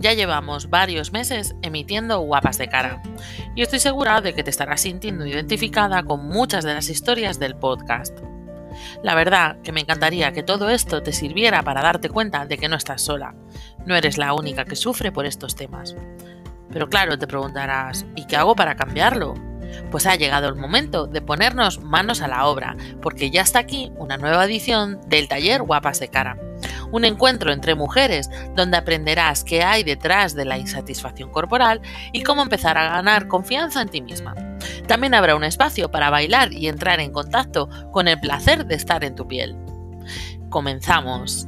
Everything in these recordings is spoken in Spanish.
ya llevamos varios meses emitiendo guapas de cara y estoy segura de que te estarás sintiendo identificada con muchas de las historias del podcast. La verdad que me encantaría que todo esto te sirviera para darte cuenta de que no estás sola, no eres la única que sufre por estos temas. Pero claro, te preguntarás, ¿y qué hago para cambiarlo? Pues ha llegado el momento de ponernos manos a la obra, porque ya está aquí una nueva edición del taller Guapas de Cara. Un encuentro entre mujeres donde aprenderás qué hay detrás de la insatisfacción corporal y cómo empezar a ganar confianza en ti misma. También habrá un espacio para bailar y entrar en contacto con el placer de estar en tu piel. Comenzamos.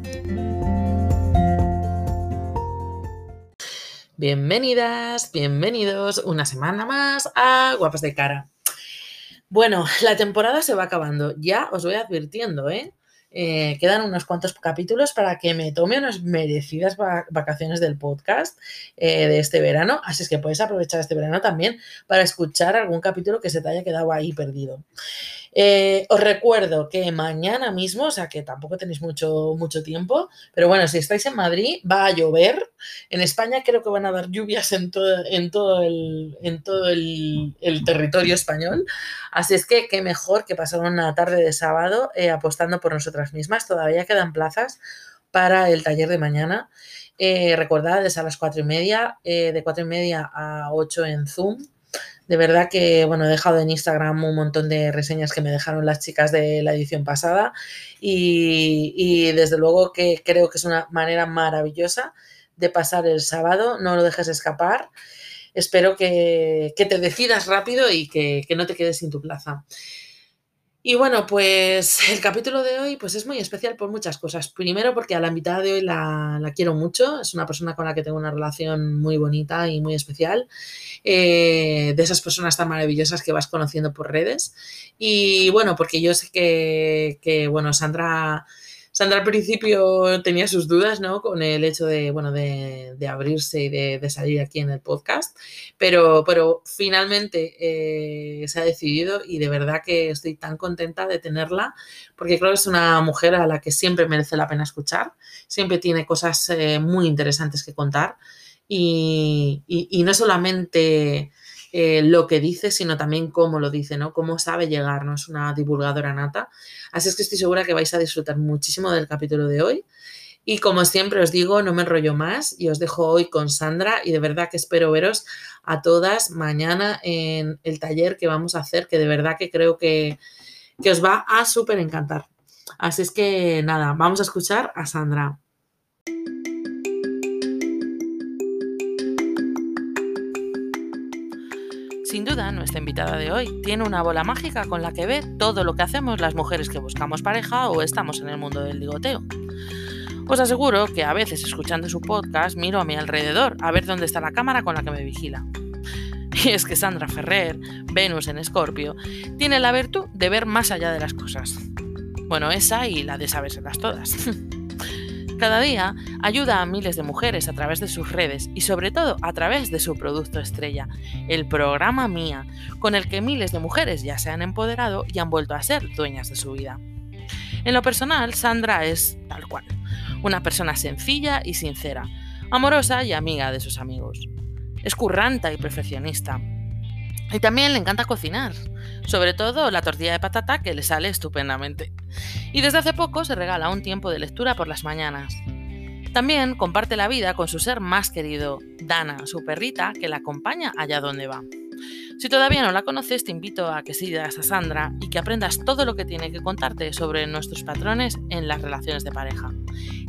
Bienvenidas, bienvenidos una semana más a Guapas de Cara. Bueno, la temporada se va acabando, ya os voy advirtiendo, ¿eh? eh quedan unos cuantos capítulos para que me tome unas merecidas vacaciones del podcast eh, de este verano. Así es que puedes aprovechar este verano también para escuchar algún capítulo que se te haya quedado ahí perdido. Eh, os recuerdo que mañana mismo, o sea que tampoco tenéis mucho, mucho tiempo, pero bueno, si estáis en Madrid, va a llover. En España creo que van a dar lluvias en todo, en todo, el, en todo el, territorio español. Así es que qué mejor que pasar una tarde de sábado eh, apostando por nosotras mismas. Todavía quedan plazas para el taller de mañana. Eh, recordad, es a las cuatro y media, de cuatro y media a 8 en Zoom. De verdad que, bueno, he dejado en Instagram un montón de reseñas que me dejaron las chicas de la edición pasada y, desde luego que creo que es una manera maravillosa de pasar el sábado. No lo dejes escapar. Espero que, te decidas rápido y que, que no te quedes sin tu plaza. Y bueno, pues el capítulo de hoy pues es muy especial por muchas cosas. Primero porque a la invitada de hoy la, quiero mucho, es una persona con la que tengo una relación muy bonita y muy especial, eh, de esas personas tan maravillosas que vas conociendo por redes. Y bueno, porque yo sé que, que bueno, Sandra Sandra al principio tenía sus dudas, ¿no? Con el hecho de, bueno, de, abrirse y de, salir aquí en el podcast, pero, pero finalmente eh, se ha decidido y de verdad que estoy tan contenta de tenerla, porque creo que es una mujer a la que siempre merece la pena escuchar, siempre tiene cosas eh, muy interesantes que contar y, y no solamente eh, lo que dice, sino también cómo lo dice, ¿no? Cómo sabe llegar, ¿no? Es una divulgadora nata. Así es que estoy segura que vais a disfrutar muchísimo del capítulo de hoy. Y como siempre os digo, no me enrollo más y os dejo hoy con Sandra y de verdad que espero veros a todas mañana en el taller que vamos a hacer, que de verdad que creo que, que os va a súper encantar. Así es que nada, vamos a escuchar a Sandra. Sin duda, nuestra invitada de hoy tiene una bola mágica con la que ve todo lo que hacemos las mujeres que buscamos pareja o estamos en el mundo del ligoteo. Os aseguro que a veces escuchando su podcast miro a mi alrededor a ver dónde está la cámara con la que me vigila. Y es que Sandra Ferrer, Venus en Escorpio, tiene la virtud de ver más allá de las cosas. Bueno, esa y la de sabérselas todas. Cada día ayuda a miles de mujeres a través de sus redes y sobre todo a través de su producto estrella, el programa Mía, con el que miles de mujeres ya se han empoderado y han vuelto a ser dueñas de su vida. En lo personal, Sandra es tal cual, una persona sencilla y sincera, amorosa y amiga de sus amigos. Es curranta y perfeccionista, y también le encanta cocinar, sobre todo la tortilla de patata que le sale estupendamente. Y desde hace poco se regala un tiempo de lectura por las mañanas. También comparte la vida con su ser más querido, Dana, su perrita, que la acompaña allá donde va. Si todavía no la conoces, te invito a que sigas a Sandra y que aprendas todo lo que tiene que contarte sobre nuestros patrones en las relaciones de pareja.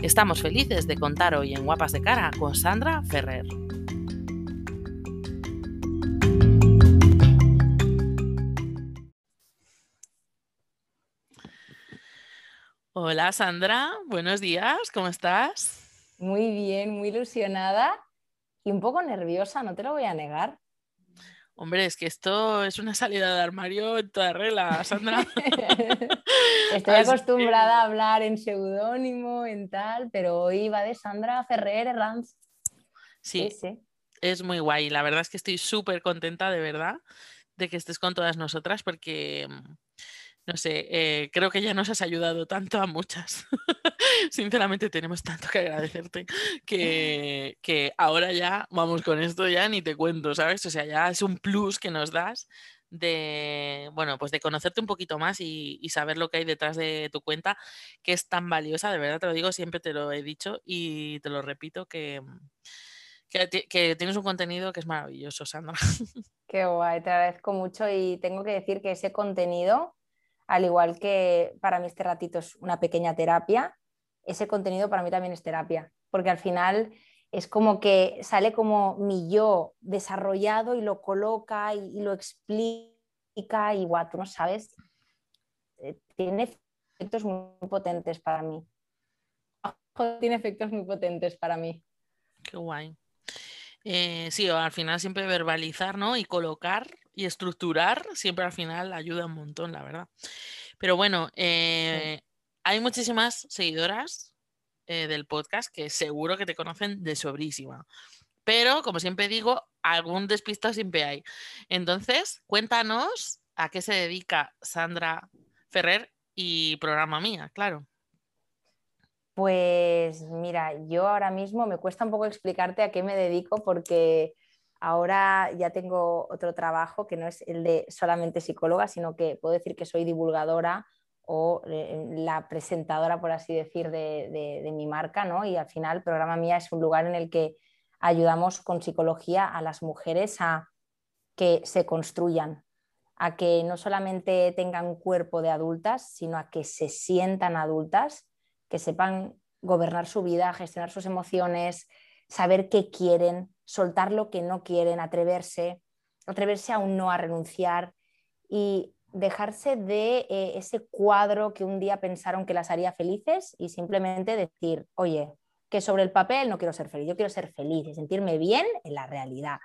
Estamos felices de contar hoy en Guapas de Cara con Sandra Ferrer. Hola Sandra, buenos días, ¿cómo estás? Muy bien, muy ilusionada y un poco nerviosa, no te lo voy a negar. Hombre, es que esto es una salida de armario en toda regla, Sandra. Estoy acostumbrada a hablar en seudónimo, en tal, pero hoy va de Sandra Ferrer Herranz. Sí, sí, sí, es muy guay. La verdad es que estoy súper contenta, de verdad, de que estés con todas nosotras, porque mm, no sé, eh, creo que ya nos has ayudado tanto a muchas sinceramente tenemos tanto que agradecerte que, que ahora ya, vamos con esto ya ni te cuento, ¿sabes? O sea, ya es un plus que nos das de, bueno, pues de conocerte un poquito más y, saber lo que hay detrás de tu cuenta, que es tan valiosa, de verdad te lo digo, siempre te lo he dicho y te lo repito, que, que, tienes un contenido que es maravilloso, Sandra. Qué guay, te agradezco mucho y tengo que decir que ese contenido, al igual que para mí este ratito es una pequeña terapia, ese contenido para mí también es terapia, porque al final es como que sale como mi yo desarrollado y lo coloca y, lo explica y guau, tú no sabes, eh, tiene efectos muy potentes para mí. Tiene efectos muy potentes para mí. Qué guay. Eh, sí, al final siempre verbalizar, ¿no? Y colocar y estructurar siempre al final ayuda un montón, la verdad. Pero bueno, eh, hay muchísimas seguidoras eh, del podcast que seguro que te conocen de sobrísima. Pero, como siempre digo, algún despistado siempre hay. Entonces, cuéntanos a qué se dedica Sandra Ferrer y programa mía, claro. Pues mira, yo ahora mismo me cuesta un poco explicarte a qué me dedico porque ahora ya tengo otro trabajo que no es el de solamente psicóloga, sino que puedo decir que soy divulgadora o eh, la presentadora, por así decir, de, mi marca, ¿no? Y al final, programa Mía es un lugar en el que ayudamos con psicología a las mujeres a que se construyan, a que no solamente tengan cuerpo de adultas, sino a que se sientan adultas, que sepan gobernar su vida, gestionar sus emociones, saber qué quieren, soltar lo que no quieren, atreverse, atreverse aún no a renunciar y dejarse de eh, ese cuadro que un día pensaron que las haría felices y simplemente decir, oye, que sobre el papel no quiero ser feliz, yo quiero ser feliz y sentirme bien en la realidad.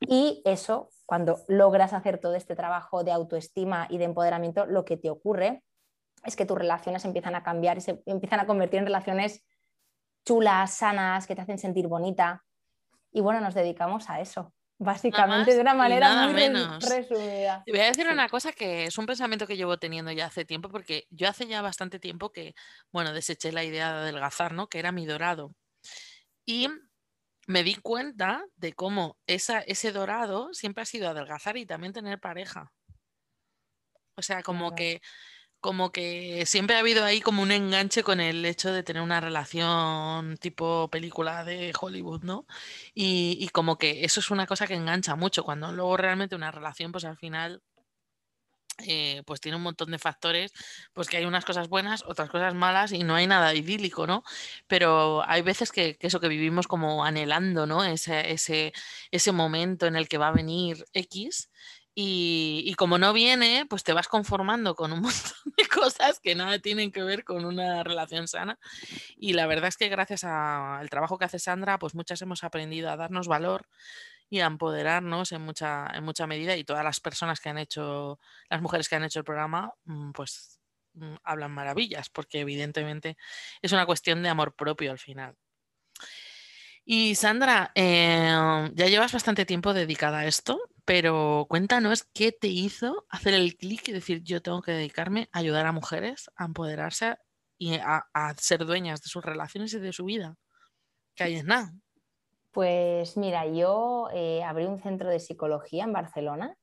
Y eso, cuando logras hacer todo este trabajo de autoestima y de empoderamiento, lo que te ocurre es que tus relaciones empiezan a cambiar y se empiezan a convertir en relaciones chulas, sanas, que te hacen sentir bonita. Y bueno, nos dedicamos a eso básicamente de una manera muy resumida. Te voy a decir una cosa que es un pensamiento que llevo teniendo ya hace tiempo, porque yo hace ya bastante tiempo que, bueno, deseché la idea de adelgazar, ¿no? Que era mi dorado. Y me di cuenta de cómo esa, ese dorado siempre ha sido adelgazar y también tener pareja. O sea, como que como que siempre ha habido ahí como un enganche con el hecho de tener una relación tipo película de Hollywood, ¿no? Y, como que eso es una cosa que engancha mucho, cuando luego realmente una relación, pues al final, eh, pues tiene un montón de factores, pues que hay unas cosas buenas, otras cosas malas y no hay nada idílico, ¿no? Pero hay veces que, eso que vivimos como anhelando, ¿no? Ese, ese, ese momento en el que va a venir X y, como no viene, pues te vas conformando con un montón de cosas que nada tienen que ver con una relación sana. Y la verdad es que gracias al trabajo que hace Sandra, pues muchas hemos aprendido a darnos valor y a empoderarnos en mucha, en mucha medida. Y todas las personas que han hecho, las mujeres que han hecho el programa, mm, pues mm, hablan maravillas, porque evidentemente es una cuestión de amor propio al final. Y Sandra, em, ya llevas bastante tiempo dedicada a esto, pero cuéntanos qué te hizo hacer el clic y decir yo tengo que dedicarme a ayudar a mujeres a empoderarse y a, ser dueñas de sus relaciones y de su vida. Que hay en nada. Pues mira, yo eh, abrí un centro de psicología en Barcelona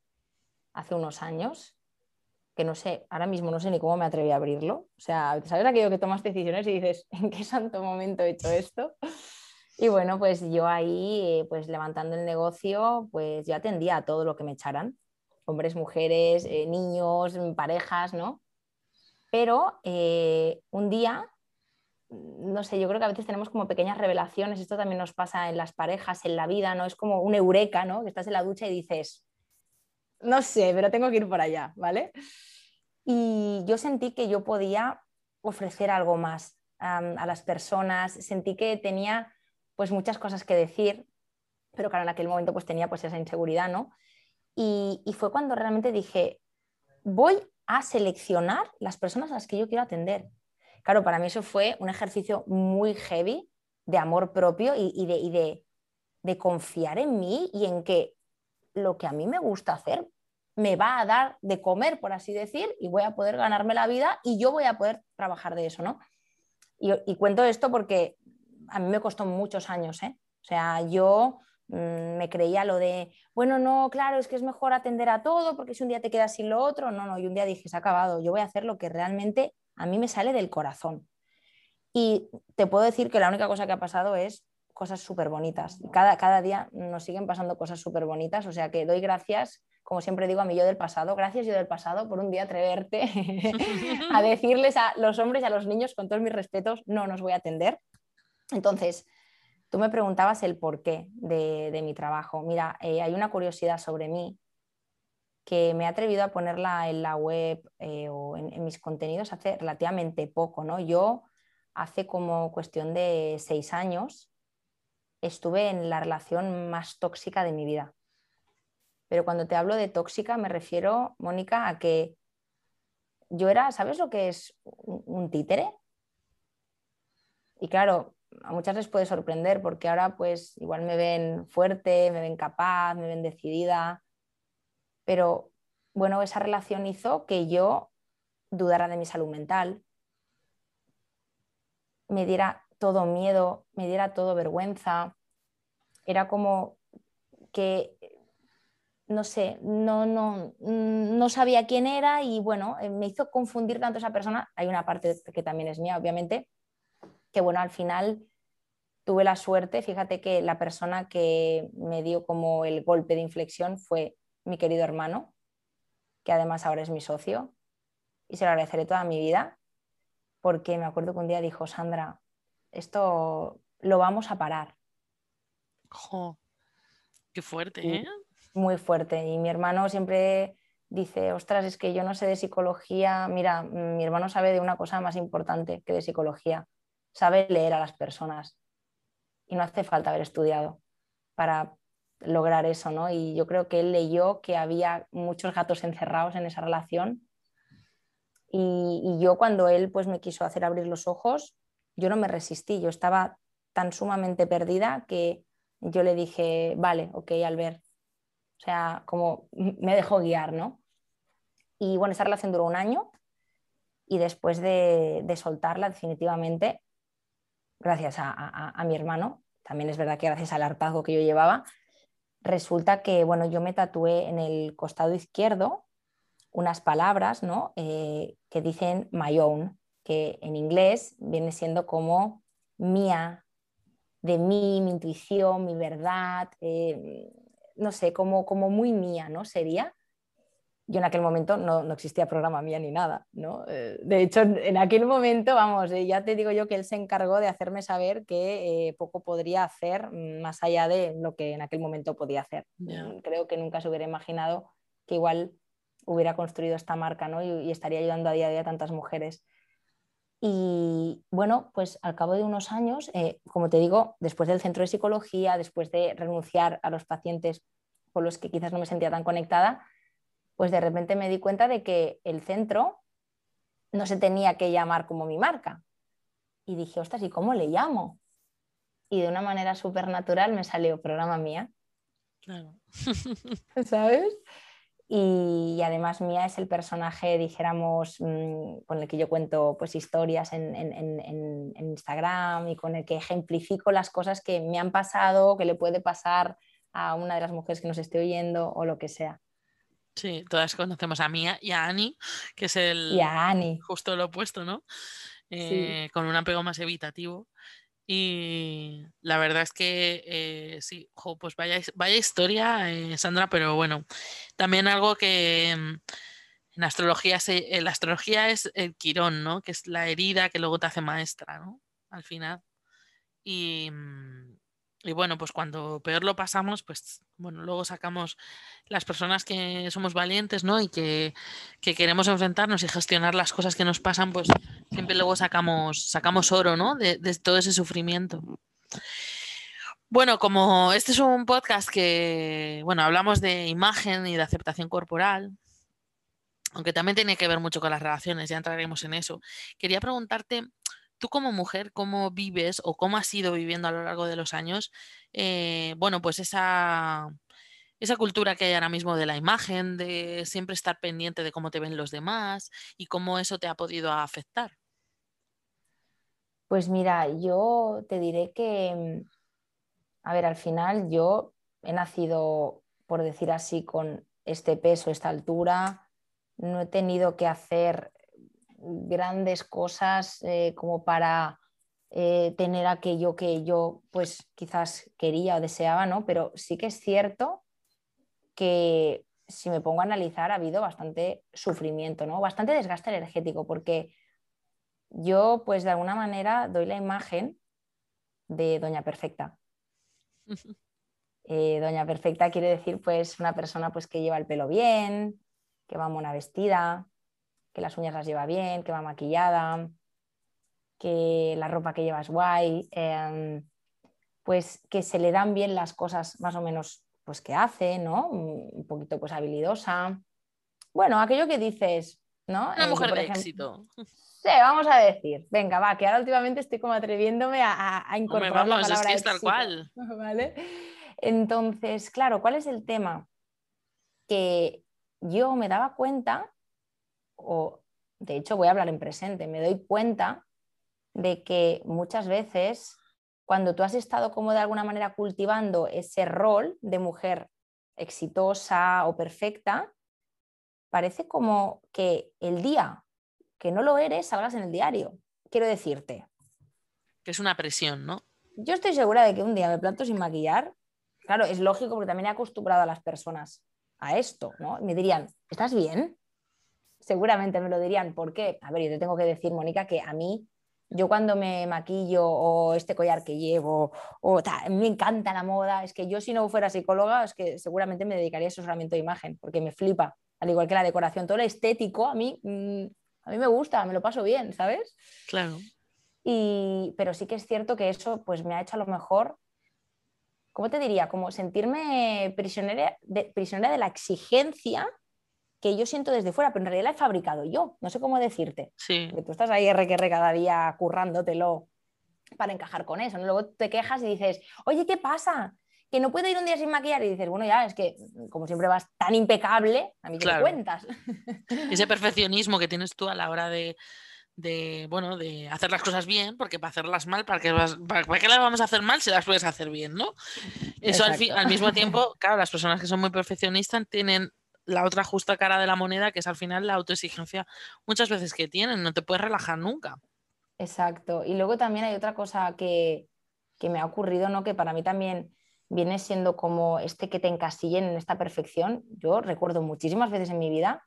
hace unos años, que no sé, ahora mismo no sé ni cómo me atreví a abrirlo. O sea, ¿sabes aquello que tomas decisiones y dices, ¿en qué santo momento he hecho esto? Y bueno, pues yo ahí, eh, pues levantando el negocio, pues yo atendía a todo lo que me echaran, hombres, mujeres, eh, niños, parejas, ¿no? Pero eh, un día, no sé, yo creo que a veces tenemos como pequeñas revelaciones, esto también nos pasa en las parejas, en la vida, ¿no? Es como un eureka, ¿no? Que estás en la ducha y dices, no sé, pero tengo que ir por allá, ¿vale? Y yo sentí que yo podía ofrecer algo más a las personas, sentí que tenía pues muchas cosas que decir, pero claro, en aquel momento pues tenía pues esa inseguridad, ¿no? Y, fue cuando realmente dije, voy a seleccionar las personas a las que yo quiero atender. Claro, para mí eso fue un ejercicio muy heavy de amor propio y, de, de, de, confiar en mí y en que lo que a mí me gusta hacer me va a dar de comer, por así decir, y voy a poder ganarme la vida y yo voy a poder trabajar de eso, ¿no? Y, cuento esto porque a mí me costó muchos años, ¿eh? O sea, yo mm, me creía lo de, bueno, no, claro, es que es mejor atender a todo porque si un día te quedas sin lo otro, no, no, y un día dije, se ha acabado, yo voy a hacer lo que realmente a mí me sale del corazón. Y te puedo decir que la única cosa que ha pasado es cosas súper bonitas. Cada, cada día nos siguen pasando cosas súper bonitas, o sea que doy gracias, como siempre digo a mi yo del pasado, gracias yo del pasado por un día atreverte a decirles a los hombres y a los niños con todos mis respetos, no nos voy a atender. Entonces, tú me preguntabas el porqué de, de mi trabajo. Mira, eh, hay una curiosidad sobre mí que me he atrevido a ponerla en la web eh, o en, en, mis contenidos hace relativamente poco, ¿no? Yo hace como cuestión de seis años estuve en la relación más tóxica de mi vida. Pero cuando te hablo de tóxica me refiero, Mónica, a que yo era, ¿sabes lo que es un títere? Y claro, a muchas les puede sorprender porque ahora pues igual me ven fuerte, me ven capaz, me ven decidida, pero bueno, esa relación hizo que yo dudara de mi salud mental, me diera todo miedo, me diera todo vergüenza. Era como que, no sé, no, no, no sabía quién era y bueno, eh, me hizo confundir tanto esa persona. Hay una parte que también es mía, obviamente, que bueno, al final tuve la suerte, fíjate que la persona que me dio como el golpe de inflexión fue mi querido hermano, que además ahora es mi socio, y se lo agradeceré toda mi vida, porque me acuerdo que un día dijo, Sandra, esto lo vamos a parar. qué fuerte, ¿eh? Muy fuerte. Y mi hermano siempre dice, ostras, es que yo no sé de psicología. Mira, mi hermano sabe de una cosa más importante que de psicología. Sabe leer a las personas. Y no hace falta haber estudiado para lograr eso, ¿no? Y yo creo que él leyó que había muchos gatos encerrados en esa relación. Y, yo cuando él pues me quiso hacer abrir los ojos, yo no me resistí, yo estaba tan sumamente perdida que yo le dije, vale, ok, Albert. O sea, como me dejó guiar, ¿no? Y bueno, esa relación duró un año y después de, soltarla definitivamente, gracias a, mi hermano, también es verdad que gracias al hartazgo que yo llevaba, resulta que, bueno, yo me tatué en el costado izquierdo unas palabras, ¿no? Eh, que dicen my own, que en inglés viene siendo como mía, de mí, mi intuición, mi verdad, eh, no sé, como, como muy mía, ¿no? Sería. Yo en aquel momento no, no existía programa mía ni nada, ¿no? Eh, de hecho, en aquel momento, vamos, eh, ya te digo yo que él se encargó de hacerme saber que poco podría hacer más allá de lo que en aquel momento podía hacer. Creo que nunca se hubiera imaginado que igual hubiera construido esta marca, ¿no? Y, y estaría ayudando a día a día a tantas mujeres. Y bueno, pues al cabo de unos años, eh, como te digo, después del centro de psicología, después de renunciar a los pacientes con los que quizás no me sentía tan conectada, pues de repente me di cuenta de que el centro no se tenía que llamar como mi marca. Y dije, ostras, ¿y cómo le llamo? Y de una manera súper natural me salió programa mía. Claro. ¿Sabes? Y, además Mía es el personaje, dijéramos, mm, con el que yo cuento pues, historias en, Instagram y con el que ejemplifico las cosas que me han pasado, que le puede pasar a una de las mujeres que nos esté oyendo o lo que sea. Sí, todas conocemos a Mía y a Ani, que es el justo lo opuesto, ¿no? Eh, con un apego más evitativo. Y la verdad es que eh, sí, pues vaya, vaya historia, eh, Sandra, pero bueno, también algo que mm, en astrología, se, en la astrología es el quirón, ¿no? Que es la herida que luego te hace maestra, ¿no? Al final. Y, mm, y bueno, pues cuando peor lo pasamos, pues bueno, luego sacamos las personas que somos valientes, ¿no? Y que, queremos enfrentarnos y gestionar las cosas que nos pasan, pues siempre luego sacamos, sacamos oro, ¿no? De, todo ese sufrimiento. Bueno, como este es un podcast que, bueno, hablamos de imagen y de aceptación corporal, aunque también tiene que ver mucho con las relaciones, ya entraremos en eso. Quería preguntarte tú como mujer, ¿cómo vives o cómo has ido viviendo a lo largo de los años? Eh, bueno, pues esa, esa cultura que hay ahora mismo de la imagen, de siempre estar pendiente de cómo te ven los demás y cómo eso te ha podido afectar. Pues mira, yo te diré que, a ver, al final yo he nacido, por decir así, con este peso, esta altura, no he tenido que hacer grandes cosas eh, como para eh, tener aquello que yo pues quizás quería o deseaba, ¿no? Pero sí que es cierto que si me pongo a analizar ha habido bastante sufrimiento, ¿no? Bastante desgaste energético porque yo pues de alguna manera doy la imagen de Doña Perfecta. Eh, Doña Perfecta quiere decir pues una persona pues que lleva el pelo bien, que va mona vestida, que las uñas las lleva bien, que va maquillada, que la ropa que lleva es guay, em, pues que se le dan bien las cosas más o menos pues que hace, ¿no? Un poquito pues habilidosa. Bueno, aquello que dices, ¿no? Una eh, mujer de éxito. Sí, vamos a decir. Venga, va, que ahora últimamente estoy como atreviéndome a, a incorporar la palabra es que es tal cual. ¿Vale? Entonces, claro, ¿cuál es el tema? Que yo me daba cuenta, o de hecho voy a hablar en presente, me doy cuenta de que muchas veces cuando tú has estado como de alguna manera cultivando ese rol de mujer exitosa o perfecta, parece como que el día que no lo eres salgas en el diario. Quiero decirte. Que es una presión, ¿no? Yo estoy segura de que un día me planto sin maquillar Claro, es lógico porque también he acostumbrado a las personas a esto, ¿no? Me dirían, ¿estás bien? Seguramente me lo dirían. ¿Por qué? A ver, yo te tengo que decir, Mónica, que a mí, yo cuando me maquillo o este collar que llevo, o me encanta la moda, es que yo si no fuera psicóloga, es que seguramente me dedicaría a asesoramiento de imagen, porque me flipa, al igual que la decoración, todo lo estético, a mí, mm, a mí me gusta, me lo paso bien, ¿sabes? Claro. Y, pero sí que es cierto que eso pues me ha hecho a lo mejor ¿cómo te diría? Como sentirme prisionera de, prisionera de la exigencia que yo siento desde fuera, pero en realidad la he fabricado yo. No sé cómo decirte. Sí. Que tú estás ahí R que cada día currándotelo para encajar con eso. Luego te quejas y dices, oye, ¿qué pasa? Que no puedo ir un día sin maquillar y dices, bueno, ya, es que como siempre vas tan impecable, a mí te cuentas. Ese perfeccionismo que tienes tú a la hora de, de, bueno, de hacer las cosas bien, porque para hacerlas mal, ¿para qué, las vamos a hacer mal si las puedes hacer bien, no? Eso al, al, mismo tiempo, claro, las personas que son muy perfeccionistas tienen la otra justa cara de la moneda, que es al final la autoexigencia muchas veces que tienen, no te puedes relajar nunca. Exacto. Y luego también hay otra cosa que, que me ha ocurrido, ¿no? Que para mí también viene siendo como este que te encasillen en esta perfección. Yo recuerdo muchísimas veces en mi vida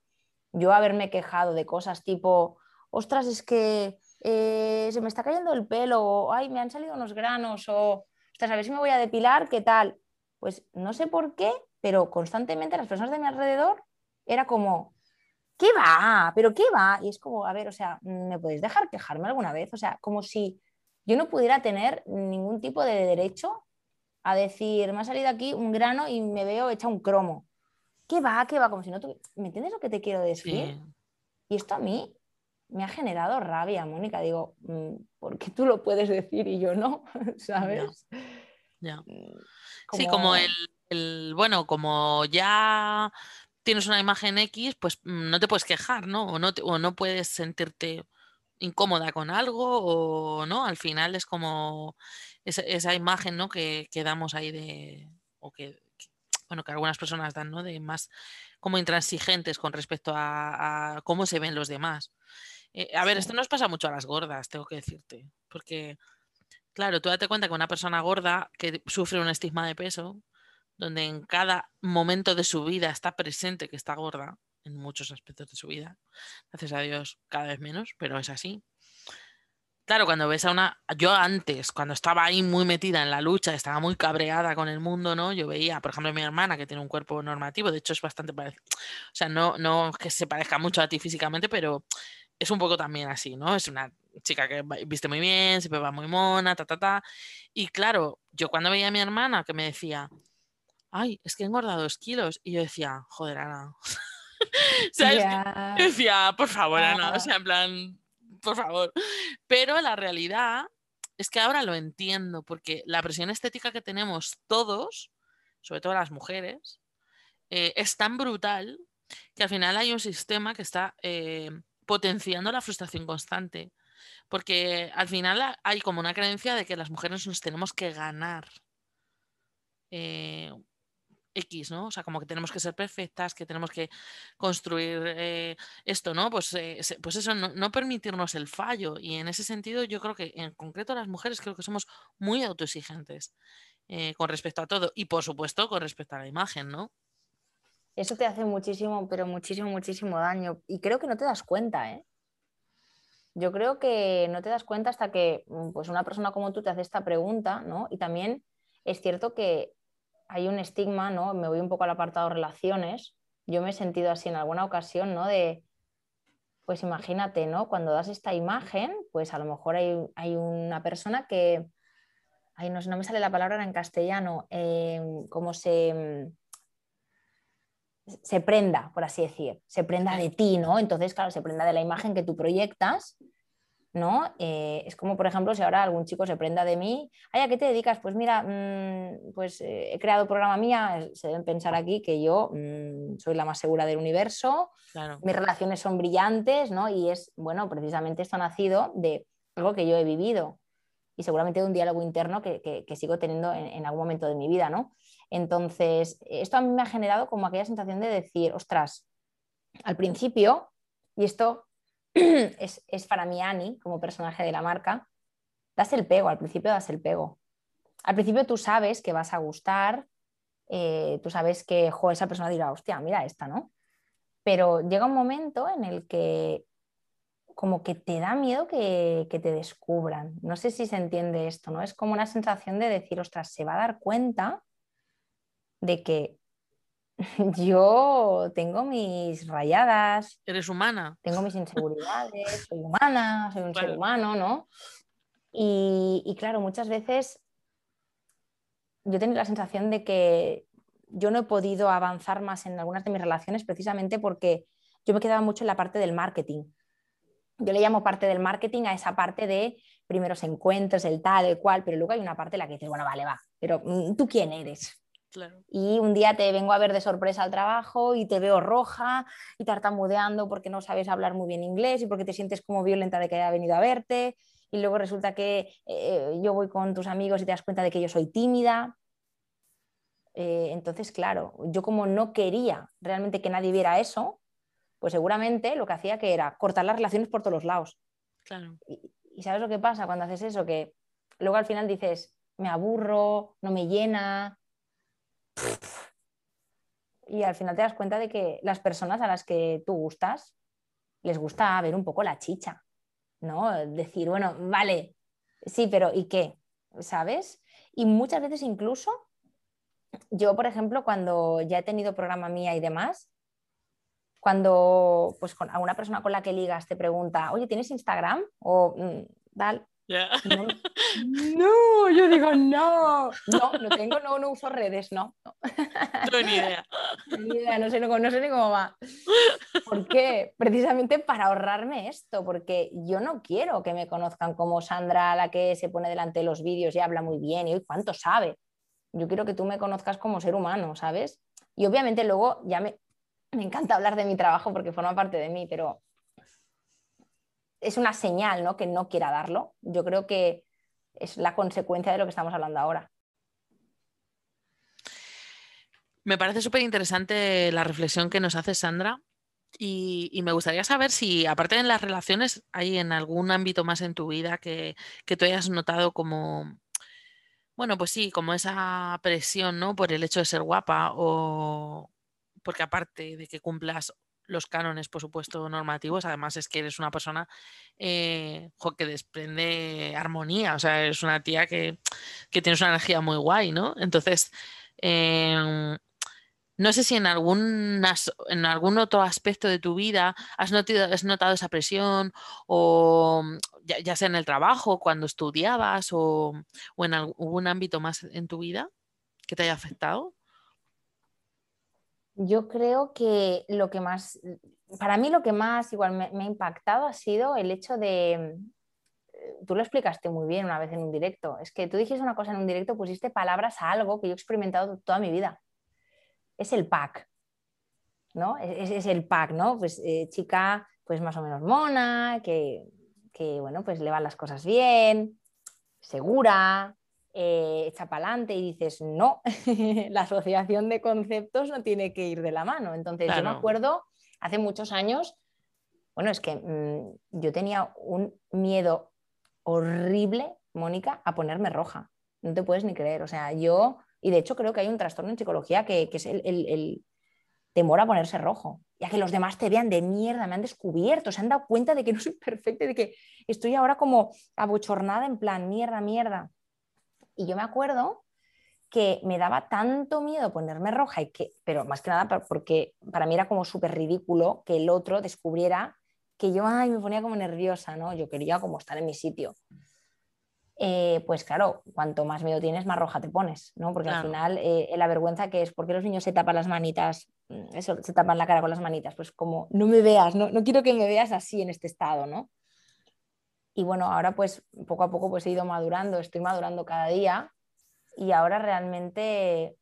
yo haberme quejado de cosas tipo, ostras, es que eh, se me está cayendo el pelo, o ay, me han salido unos granos, o ostras, a ver si me voy a depilar, ¿qué tal? Pues no sé por qué, pero constantemente las personas de mi alrededor era como, ¿qué va? ¿Pero qué va? Y es como, a ver, o sea, ¿me podéis dejar quejarme alguna vez? O sea, como si yo no pudiera tener ningún tipo de derecho a decir, me ha salido aquí un grano y me veo hecha un cromo. ¿Qué va? ¿Qué va? Como si no tuviera... ¿Me entiendes lo que te quiero decir? Y esto a mí me ha generado rabia, Mónica. Digo, mm, ¿por qué tú lo puedes decir y yo no? ¿Sabes? Ya. Mm, sí, como el, bueno, como ya tienes una imagen X, pues mm, no te puedes quejar, ¿no? O no, o no puedes sentirte incómoda con algo o no, al final es como esa, imagen ¿no? que, que, damos ahí de, o que, bueno, que algunas personas dan, ¿no? De más como intransigentes con respecto a cómo se ven los demás. Eh, a ver, esto nos pasa mucho a las gordas, tengo que decirte. Porque, claro, tú date cuenta que una persona gorda que sufre un estigma de peso, donde en cada momento de su vida está presente que está gorda, en muchos aspectos de su vida, gracias a Dios cada vez menos, pero es así. Claro, cuando ves a una. Yo antes, cuando estaba ahí muy metida en la lucha, estaba muy cabreada con el mundo, ¿no? Yo veía, por ejemplo, a mi hermana que tiene un cuerpo normativo, de hecho es bastante parecido. O sea, no, no que se parezca mucho a ti físicamente, pero es un poco también así, ¿no? Es una chica que viste muy bien, siempre va muy mona, ta, ta, ta. Y claro, yo cuando veía a mi hermana que me decía, ay, es que he engordado dos kilos, y yo decía, joder, Ana. ¿Sabes? Decía, por favor, Ana, o sea, en plan, por favor. Pero la realidad es que ahora lo entiendo, porque la presión estética que tenemos todos, sobre todo las mujeres, eh, es tan brutal que al final hay un sistema que está eh, potenciando la frustración constante. Porque al final hay como una creencia de que las mujeres nos tenemos que ganar eh, X, ¿no? O sea, como que tenemos que ser perfectas, que tenemos que construir eh, esto, ¿no? Pues, eh, pues eso, no, permitirnos el fallo. Y en ese sentido, yo creo que en concreto las mujeres creo que somos muy autoexigentes con respecto a todo. Y por supuesto, con respecto a la imagen, ¿no? Eso te hace muchísimo, pero muchísimo, muchísimo daño. Y creo que no te das cuenta, ¿eh? Yo creo que no te das cuenta hasta que mm, pues, una persona como tú te hace esta pregunta, ¿no? Y también es cierto que hay un estigma, ¿no? Me voy un poco al apartado relaciones. Yo me he sentido así en alguna ocasión, ¿no? De, pues imagínate, ¿no? Cuando das esta imagen, pues a lo mejor hay, una persona que, ay, no, no me sale la palabra en castellano, eh, como se se prenda, por así decir, se prenda de ti, ¿no? Entonces, claro, se prenda de la imagen que tú proyectas, ¿no? Eh, es como, por ejemplo, si ahora algún chico se prenda de mí, ay, ¿a qué te dedicas? Pues mira, mm, pues eh, he creado programa mía, se deben pensar aquí que yo mm, soy la más segura del universo, mis relaciones son brillantes, ¿no? Y es, bueno, precisamente esto ha nacido de algo que yo he vivido y seguramente de un diálogo interno que, sigo teniendo en, en, algún momento de mi vida, ¿no? Entonces, esto a mí me ha generado como aquella sensación de decir, ostras, al principio, y esto es, para mí Annie como personaje de la marca, das el pego, al principio das el pego. Al principio tú sabes que vas a gustar, eh, tú sabes que esa persona dirá, hostia, mira esta, ¿no? Pero llega un momento en el que como que te da miedo que, que, te descubran. No sé si se entiende esto, ¿no? Es como una sensación de decir, ostras, se va a dar cuenta de que yo tengo mis rayadas. Eres humana. Tengo mis inseguridades, soy humana, soy un ser humano, ¿no? Y, claro, muchas veces yo tengo la sensación de que yo no he podido avanzar más en algunas de mis relaciones precisamente porque yo me quedaba mucho en la parte del marketing. Yo le llamo parte del marketing a esa parte de primeros encuentros, el tal, el cual, pero luego hay una parte en la que dices, bueno, vale, va, pero mm, ¿tú quién eres? Y un día te vengo a ver de sorpresa al trabajo y te veo roja y tartamudeando porque no sabes hablar muy bien inglés y porque te sientes como violenta de que haya venido a verte. Y luego resulta que eh, yo voy con tus amigos y te das cuenta de que yo soy tímida. Eh, entonces, claro, yo como no quería realmente que nadie viera eso, pues seguramente lo que hacía que era cortar las relaciones por todos los lados. Y, y ¿sabes lo que pasa cuando haces eso? Que luego al final dices, me aburro, no me llena, y al final te das cuenta de que las personas a las que tú gustas les gusta ver un poco la chicha, ¿no? Decir, bueno, vale, sí, pero ¿y qué? ¿Sabes? Y muchas veces incluso, yo, por ejemplo, cuando ya he tenido programa mía y demás, cuando pues con alguna persona con la que ligas te pregunta, oye, ¿tienes Instagram? O tal, no, yo digo, no, no, no tengo, no, no uso redes, no. No, ni idea. ni idea, no sé, no, sé ni cómo va. ¿Por qué? Precisamente para ahorrarme esto, porque yo no quiero que me conozcan como Sandra, la que se pone delante de los vídeos y habla muy bien, y cuánto sabe. Yo quiero que tú me conozcas como ser humano, ¿sabes? Y obviamente luego ya me, me encanta hablar de mi trabajo porque forma parte de mí, pero es una señal ¿no? que no quiera darlo. Yo creo que es la consecuencia de lo que estamos hablando ahora. Me parece súper interesante la reflexión que nos hace Sandra y, me gustaría saber si, aparte de las relaciones, hay en algún ámbito más en tu vida que, que tú hayas notado como, bueno, pues sí, como esa presión, ¿no? Por el hecho de ser guapa o porque aparte de que cumplas los cánones, por supuesto, normativos. Además, es que eres una persona eh, que desprende armonía. O sea, es una tía que, que tienes una energía muy guay, ¿no? Entonces, em, no sé si en algún, en algún otro aspecto de tu vida has notado, has notado esa presión, o ya, sea en el trabajo, cuando estudiabas, o, o en algún ámbito más en tu vida que te haya afectado. Yo creo que lo que más, para mí lo que más igual me, ha impactado ha sido el hecho de, tú lo explicaste muy bien una vez en un directo, es que tú dijiste una cosa en un directo, pusiste palabras a algo que yo he experimentado toda mi vida. Es el pack, ¿no? Es, el pack, ¿no? Pues eh, chica, pues más o menos mona, que, que, bueno, pues le van las cosas bien, segura, eh, echa para adelante y dices, no, la asociación de conceptos no tiene que ir de la mano. Entonces, yo me acuerdo hace muchos años, bueno, es que mm, yo tenía un miedo horrible, Mónica, a ponerme roja. No te puedes ni creer. O sea, yo, y de hecho creo que hay un trastorno en psicología que, es el, temor a ponerse rojo. Ya que los demás te vean de mierda, me han descubierto, se han dado cuenta de que no soy perfecta, de que estoy ahora como abochornada en plan, mierda, mierda. Y yo me acuerdo que me daba tanto miedo ponerme roja, y que, pero más que nada porque para mí era como súper ridículo que el otro descubriera que yo ay, me ponía como nerviosa, ¿no? Yo quería como estar en mi sitio. Eh, pues claro, cuanto más miedo tienes, más roja te pones, ¿no? Porque al final eh, la vergüenza que es, ¿por qué los niños se tapan las manitas? Mm, eso, se tapan la cara con las manitas, pues como no me veas, no, no quiero que me veas así en este estado, ¿no? Y bueno, ahora pues poco a poco pues he ido madurando, estoy madurando cada día y ahora realmente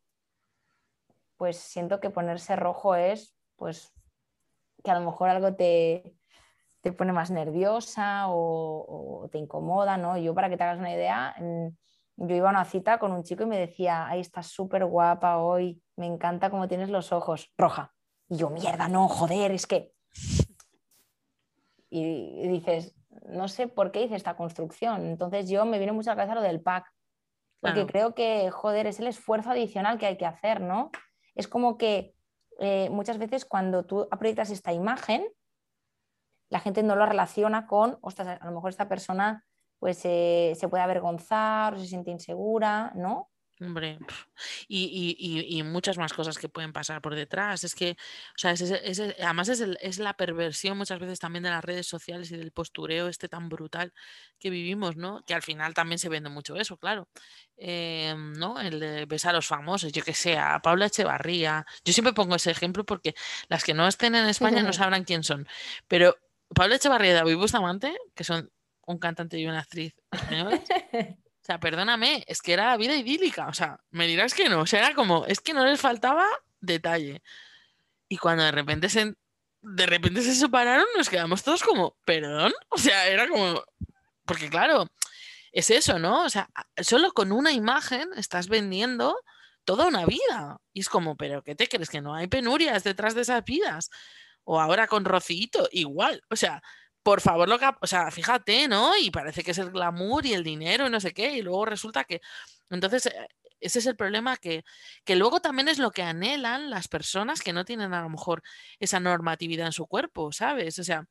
pues siento que ponerse rojo es pues que a lo mejor algo te, te pone más nerviosa o, te incomoda, ¿no? Yo para que te hagas una idea, yo iba a una cita con un chico y me decía, ay, estás súper guapa hoy, me encanta cómo tienes los ojos, roja. Y yo, mierda, no, joder, es que... Y, dices, no sé por qué hice esta construcción. Entonces yo me viene mucho a la cabeza lo del pack, porque creo que, joder, es el esfuerzo adicional que hay que hacer, ¿no? Es como que eh, muchas veces cuando tú proyectas esta imagen, la gente no lo relaciona con, ostras, a lo mejor esta persona pues se puede avergonzar o se siente insegura, ¿no? Hombre, y, muchas más cosas que pueden pasar por detrás. Es que, o sea, además es, la perversión muchas veces también de las redes sociales y del postureo este tan brutal que vivimos, ¿no? Que al final también se vende mucho eso, claro. Em, ¿no? El de besar a los famosos, yo que sé, a Paula Echevarría. Yo siempre pongo ese ejemplo porque las que no estén en España no sabrán quién son. Pero Pablo Echevarría y David Bustamante, que son un cantante y una actriz españoles, o sea, perdóname, es que era vida idílica. O sea, me dirás que no. O sea, era como, es que no les faltaba detalle. Y cuando de repente se, de repente se separaron, nos quedamos todos como, perdón. O sea, era como, porque claro, es eso, ¿no? O sea, solo con una imagen estás vendiendo toda una vida. Y es como, pero ¿qué te crees? Que no hay penurias detrás de esas vidas o ahora con Rocito, igual. O sea, por favor, lo que, o sea, fíjate, ¿no? Y parece que es el glamour y el dinero y no sé qué, y luego resulta que, entonces, eh, ese es el problema que, que luego también es lo que anhelan las personas que no tienen a lo mejor esa normatividad en su cuerpo, ¿sabes? O sea,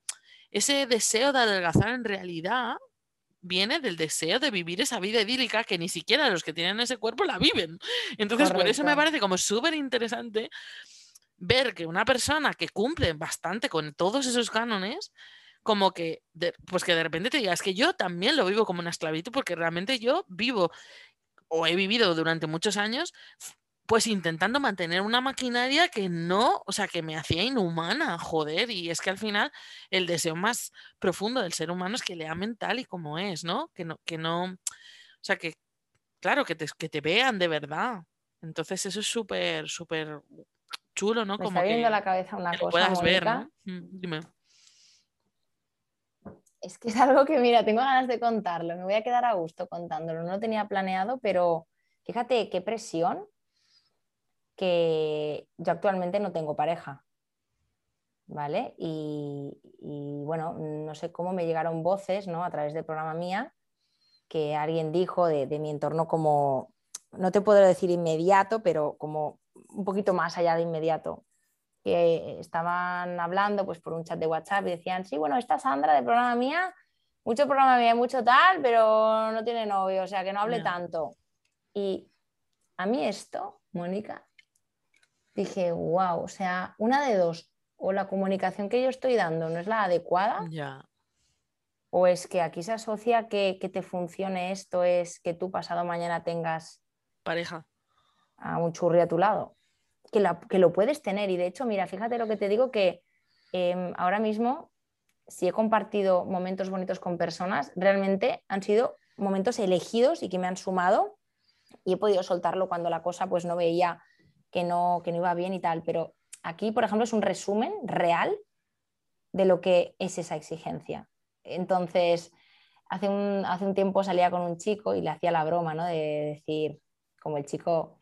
ese deseo de adelgazar en realidad viene del deseo de vivir esa vida idílica que ni siquiera los que tienen ese cuerpo la viven. Entonces, por eso me parece como súper interesante ver que una persona que cumple bastante con todos esos cánones, como que, pues que de repente te digas que yo también lo vivo como una esclavitud, porque realmente yo vivo o he vivido durante muchos años, pues intentando mantener una maquinaria que no, o sea, que me hacía inhumana, joder, y es que al final el deseo más profundo del ser humano es que le amen tal y como es, ¿no? Que no, que no, o sea, que, claro, que te, que te vean de verdad. Entonces eso es súper, súper chulo, ¿no? Me Como está viendo la cabeza una cosa. Puedas ver, ¿no? Mm, dime. Es que es algo que, mira, tengo ganas de contarlo. Me voy a quedar a gusto contándolo. No lo tenía planeado, pero fíjate qué presión que yo actualmente no tengo pareja. ¿Vale? Y, bueno, no sé cómo me llegaron voces, ¿no? A través del programa mía, que alguien dijo de, de mi entorno como, no te puedo decir inmediato, pero como un poquito más allá de inmediato, que estaban hablando pues, por un chat de WhatsApp y decían, sí, bueno, esta Sandra de programa mía, mucho programa mía, mucho tal, pero no tiene novio, o sea, que no hable tanto. Y a mí esto, Mónica, dije, wow, o sea, una de dos, o la comunicación que yo estoy dando no es la adecuada, o es que aquí se asocia que, que te funcione esto, es que tú pasado mañana tengas pareja. a un churri a tu lado, que, que lo puedes tener. Y de hecho, mira, fíjate lo que te digo, que em, ahora mismo, si he compartido momentos bonitos con personas, realmente han sido momentos elegidos y que me han sumado y he podido soltarlo cuando la cosa pues no veía que no, que no iba bien y tal. Pero aquí, por ejemplo, es un resumen real de lo que es esa exigencia. Entonces, hace un, hace un tiempo salía con un chico y le hacía la broma, ¿no? De decir, como el chico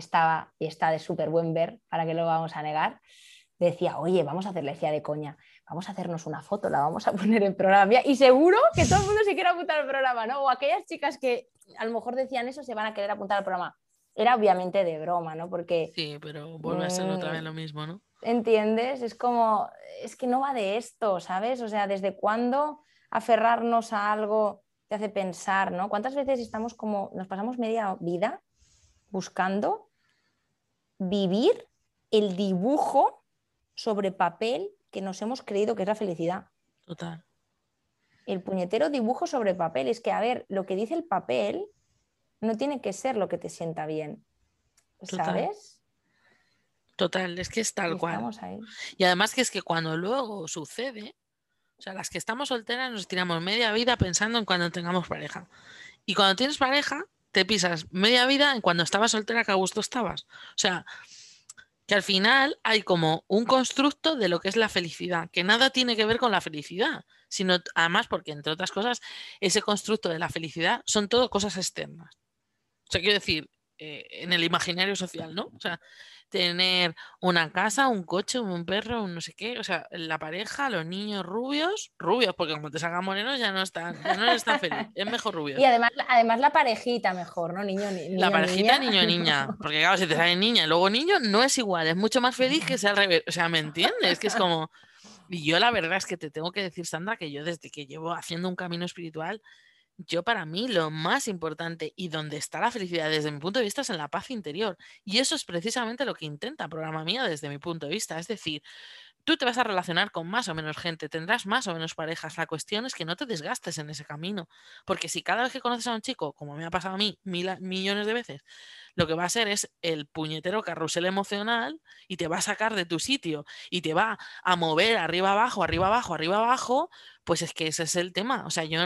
estaba y está de súper buen ver, ¿para qué lo vamos a negar? Decía, oye, vamos a hacerle, decía de coña, vamos a hacernos una foto, la vamos a poner en programa. Y seguro que todo el mundo se quiere apuntar al programa, ¿no? O aquellas chicas que a lo mejor decían eso se van a querer apuntar al programa. Era obviamente de broma, ¿no? Porque... Sí, pero vuelve a ser otra vez mm, lo mismo, ¿no? ¿Entiendes? Es como, es que no va de esto, ¿sabes? O sea, ¿desde cuándo aferrarnos a algo te hace pensar, ¿no? ¿Cuántas veces estamos como, nos pasamos media vida buscando vivir el dibujo sobre papel que nos hemos creído que es la felicidad? Total. El puñetero dibujo sobre papel. Es que, a ver, lo que dice el papel no tiene que ser lo que te sienta bien. ¿Sabes? Total, es que es tal cual. Y además que es que cuando luego sucede, o sea, las que estamos solteras nos tiramos media vida pensando en cuando tengamos pareja. Y cuando tienes pareja, te pisas media vida en cuando estabas soltera que a gusto estabas. O sea, que al final hay como un constructo de lo que es la felicidad, que nada tiene que ver con la felicidad, sino además porque, entre otras cosas, ese constructo de la felicidad son todo cosas externas. O sea, quiero decir, eh, en el imaginario social, ¿no? O sea, tener una casa, un coche, un perro, un no sé qué, o sea, la pareja, los niños rubios, rubios, porque como te salgan morenos ya no están, ya no eres tan feliz, es mejor rubio. Y además, además la parejita mejor, ¿no? Niño, niño La parejita niño, niña, porque claro, si te sale niña y luego niño, no es igual, es mucho más feliz que sea al revés, o sea, ¿me entiendes? Que es como... Y yo la verdad es que te tengo que decir, Sandra, que yo desde que llevo haciendo un camino espiritual, yo para mí lo más importante y donde está la felicidad desde mi punto de vista es en la paz interior. Y eso es precisamente lo que intenta programa mía desde mi punto de vista. Es decir, tú te vas a relacionar con más o menos gente, tendrás más o menos parejas. La cuestión es que no te desgastes en ese camino. Porque si cada vez que conoces a un chico, como me ha pasado a mí mil, millones de veces, lo que va a ser es el puñetero carrusel emocional y te va a sacar de tu sitio y te va a mover arriba abajo, arriba abajo, arriba abajo, pues es que ese es el tema. O sea, yo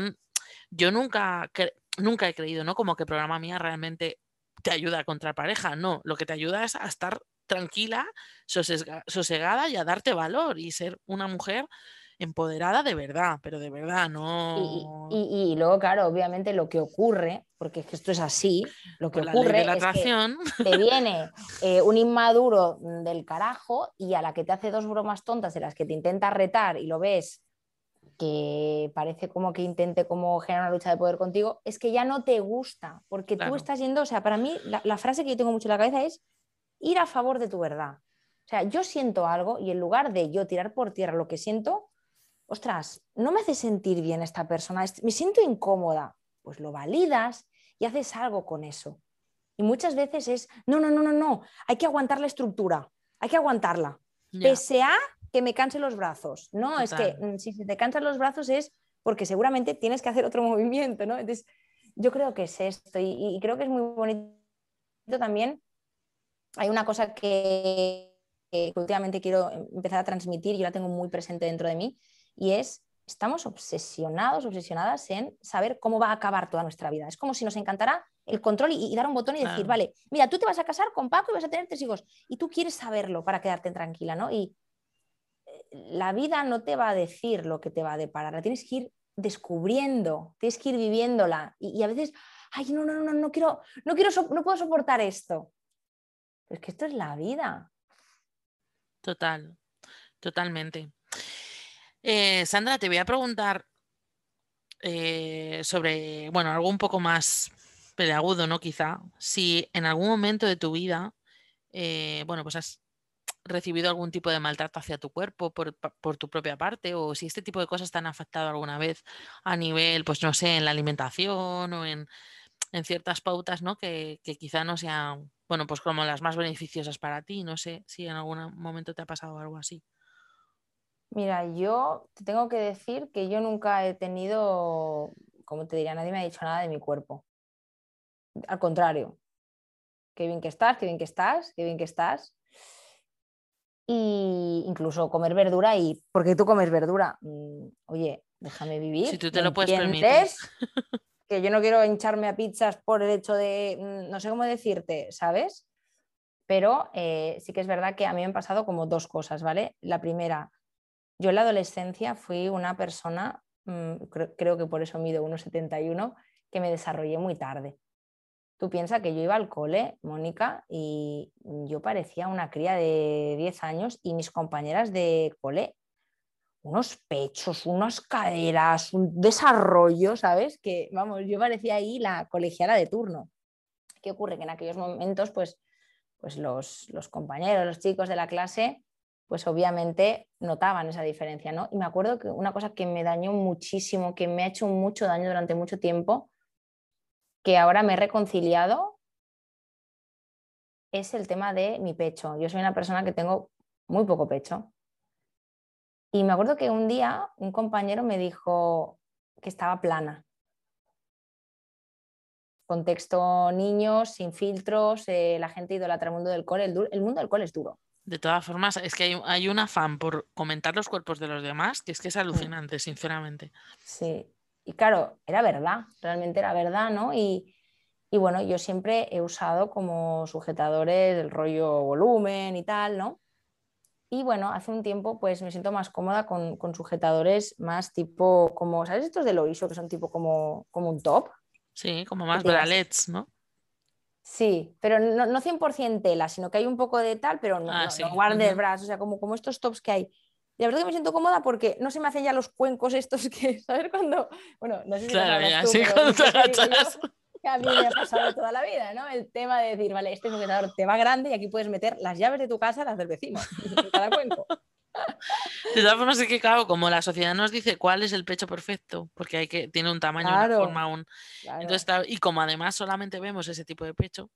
yo nunca, nunca he creído, ¿no? Como que programa mía realmente te ayuda a encontrar pareja. No, lo que te ayuda es a estar tranquila, sosegada y a darte valor y ser una mujer empoderada de verdad, pero de verdad, no. Y, luego, claro, obviamente lo que ocurre, porque es que esto es así, lo que ocurre la es que te viene eh, un inmaduro del carajo y a la que te hace dos bromas tontas de las que te intenta retar y lo ves que parece como que intente como generar una lucha de poder contigo, es que ya no te gusta, porque tú estás yendo, o sea, para mí la, frase que yo tengo mucho en la cabeza es ir a favor de tu verdad. O sea, yo siento algo y en lugar de yo tirar por tierra lo que siento, ostras, no me hace sentir bien esta persona, me siento incómoda, pues lo validas y haces algo con eso. Y muchas veces es, no, no, no, no, no, hay que aguantar la estructura, hay que aguantarla. Pese a que me canse los brazos. No, es que mm, si te cansan los brazos es porque seguramente tienes que hacer otro movimiento, ¿no? Entonces, yo creo que es esto y, creo que es muy bonito también. Hay una cosa que, que, últimamente quiero empezar a transmitir, yo la tengo muy presente dentro de mí, y es, estamos obsesionados, obsesionadas en saber cómo va a acabar toda nuestra vida. Es como si nos encantara el control y, dar un botón y decir, vale, mira, tú te vas a casar con Paco y vas a tener tres hijos, y tú quieres saberlo para quedarte tranquila, ¿no? Y, la vida no te va a decir lo que te va a deparar, la tienes que ir descubriendo, tienes que ir viviéndola. Y, a veces, ay, no, no, no, no quiero, no quiero, no puedo soportar esto. es que esto es la vida. Total, totalmente. Eh, Sandra, te voy a preguntar eh, sobre, bueno, algo un poco más peleagudo, ¿no? Quizá, si en algún momento de tu vida, eh, bueno, pues has recibido algún tipo de maltrato hacia tu cuerpo por, tu propia parte o si este tipo de cosas te han afectado alguna vez a nivel, pues no sé, en la alimentación o en, ciertas pautas, ¿no? Que, quizá no sean, bueno, pues como las más beneficiosas para ti. No sé si en algún momento te ha pasado algo así. Mira, yo te tengo que decir que yo nunca he tenido, como te diría, nadie me ha dicho nada de mi cuerpo. Al contrario, qué bien que estás, qué bien que estás, qué bien que estás y incluso comer verdura y porque tú comes verdura, mm, oye, déjame vivir. Si tú te lo puedes permitir. Que yo no quiero hincharme a pizzas por el hecho de, mm, no sé cómo decirte, ¿sabes? Pero eh, sí que es verdad que a mí me han pasado como dos cosas, ¿vale? La primera, yo en la adolescencia fui una persona mm, creo, que por eso mido 1,71, que me desarrollé muy tarde. Tú piensas que yo iba al cole, Mónica, y yo parecía una cría de 10 años y mis compañeras de cole, unos pechos, unas caderas, un desarrollo, ¿sabes? Que, vamos, yo parecía ahí la colegiala de turno. ¿Qué ocurre? Que en aquellos momentos, pues, pues los, los compañeros, los chicos de la clase, pues obviamente notaban esa diferencia, ¿no? Y me acuerdo que una cosa que me dañó muchísimo, que me ha hecho mucho daño durante mucho tiempo, que ahora me he reconciliado, es el tema de mi pecho. Yo soy una persona que tengo muy poco pecho. Y me acuerdo que un día un compañero me dijo que estaba plana. Contexto niños, sin filtros, eh, la gente idolatra el mundo del cole. el mundo del cole es duro. De todas formas, es que hay, un afán por comentar los cuerpos de los demás que es que es alucinante, sinceramente. Sí, y claro, era verdad, realmente era verdad, ¿no? Y, bueno, yo siempre he usado como sujetadores el rollo volumen y tal, ¿no? Y bueno, hace un tiempo pues me siento más cómoda con, sujetadores más tipo, como, ¿sabes? Estos de Loiso que son tipo como, como un top. Sí, como más bralets, ¿no? Sí, pero no, no 100% tela, sino que hay un poco de tal, pero no, ah, guarde el brazo, o sea, como, como estos tops que hay. Y la verdad que me siento cómoda porque no se me hacen ya los cuencos estos que, ¿sabes? Cuando, bueno, no sé si claro, ya, sí, cuando te agachas. Que a mí me ha pasado toda la vida, ¿no? El tema de decir, vale, este sujetador te va grande y aquí puedes meter las llaves de tu casa, las del vecino, en cada cuenco. De todas formas, es que, claro, como la sociedad nos dice cuál es el pecho perfecto, porque hay que, tiene un tamaño, una forma, un. Entonces, y como además solamente vemos ese tipo de pecho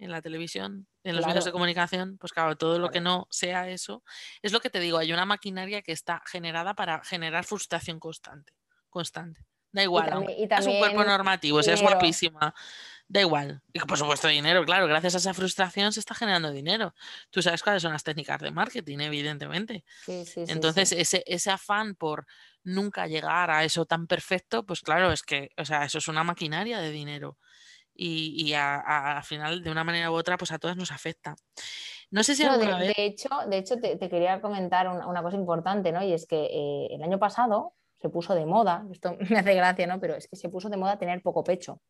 en la televisión, en los medios de comunicación, pues claro, todo lo que no sea eso, es lo que te digo, hay una maquinaria que está generada para generar frustración constante, constante. Da igual, es un cuerpo normativo, es guapísima, da igual. Y por supuesto dinero, claro, gracias a esa frustración se está generando dinero. Tú sabes cuáles son las técnicas de marketing, evidentemente. Entonces, Ese, ese afán por nunca llegar a eso tan perfecto, pues claro, es que, o sea, eso es una maquinaria de dinero. Y, al final, de una manera u otra, pues a todas nos afecta. No sé si de, hecho, de hecho te, quería comentar una, cosa importante, ¿no? Y es que eh, el año pasado se puso de moda, esto me hace gracia, ¿no? Pero es que se puso de moda tener poco pecho.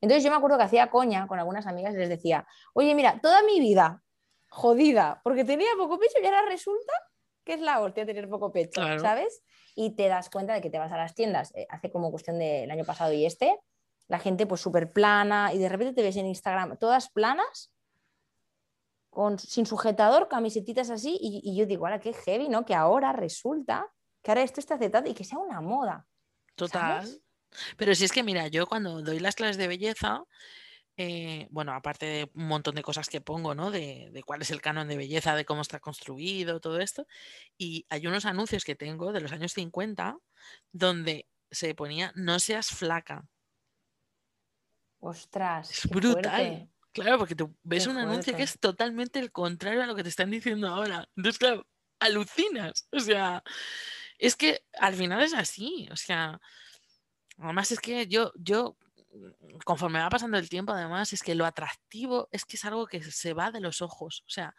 Entonces yo me acuerdo que hacía coña con algunas amigas y les decía, oye, mira, toda mi vida jodida, porque tenía poco pecho y ahora resulta que es la hostia tener poco pecho, ¿sabes? Y te das cuenta de que te vas a las tiendas, eh, hace como cuestión del año pasado y este, la gente pues súper plana y de repente te ves en Instagram todas planas, con, sin sujetador, camisetitas así, y, yo digo, ahora qué heavy, ¿no? Que ahora resulta que ahora esto está aceptado y que sea una moda. Total. Pero si es que, mira, yo cuando doy las clases de belleza, eh, bueno, aparte de un montón de cosas que pongo, ¿no? De, cuál es el canon de belleza, de cómo está construido, todo esto. Y hay unos anuncios que tengo de los años 50 donde se ponía no seas flaca. Ostras. Es brutal. Claro, porque tú ves un anuncio que es totalmente el contrario a lo que te están diciendo ahora. Entonces, claro, alucinas. O sea, es que al final es así. O sea, Además es que yo, yo, conforme va pasando el tiempo, además, es que lo atractivo es que es algo que se va de los ojos. O sea,